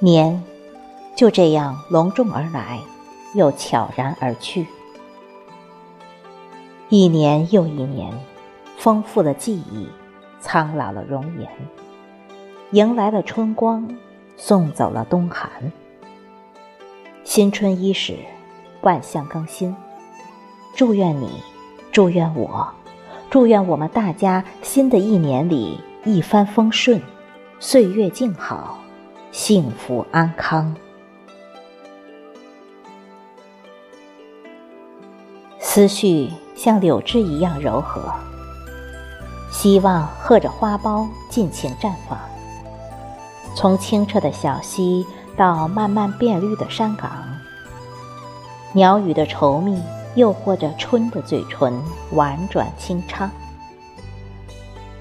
年就这样隆重而来，又悄然而去。一年又一年，丰富了记忆，苍老了容颜，迎来了春光，送走了冬寒。新春伊始，万象更新。祝愿你，祝愿我，祝愿我们大家新的一年里一帆风顺，岁月静好，幸福安康。思绪像柳枝一样柔和，希望和着花苞尽情绽放。从清澈的小溪到慢慢变绿的山岗，鸟语的稠密诱惑着春的嘴唇婉转清唱。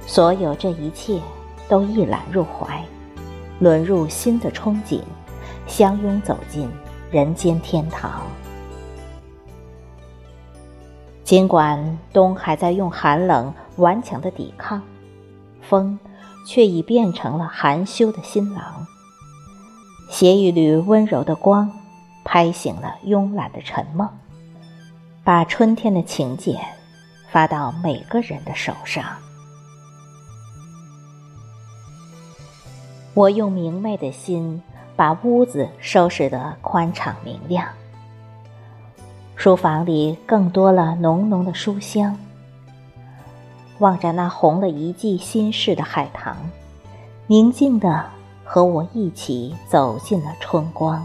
所有这一切都一览入怀，沦入新的憧憬，相拥走进人间天堂。尽管冬还在用寒冷顽强的抵抗，风却已变成了含羞的新郎，携一缕温柔的光，拍醒了慵懒的沉梦，把春天的请柬发到每个人的手上。我用明媚的心把屋子收拾得宽敞明亮。书房里更多了浓浓的书香。望着那红了一季心事的海棠，宁静的和我一起走进了春光。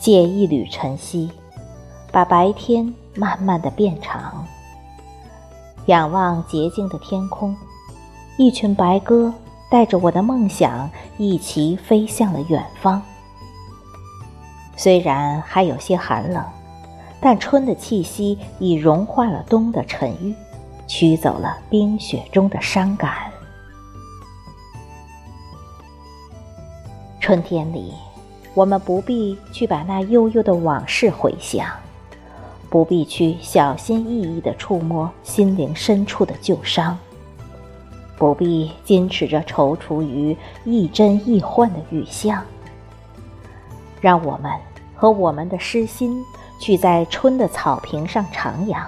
借一缕晨曦，把白天慢慢的变长。仰望洁净的天空，一群白鸽带着我的梦想一齐飞向了远方。虽然还有些寒冷，但春的气息已融化了冬的沉郁，驱走了冰雪中的伤感。春天里，我们不必去把那悠悠的往事回想，不必去小心翼翼地触摸心灵深处的旧伤，不必矜持着踌躇于亦真亦幻的雨巷。让我们。和我们的诗心去在春的草坪上徜徉，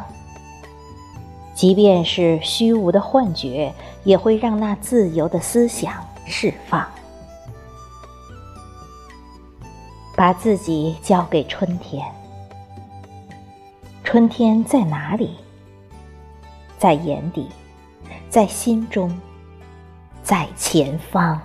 即便是虚无的幻觉，也会让那自由的思想释放。把自己交给春天，春天在哪里？在眼底，在心中，在前方。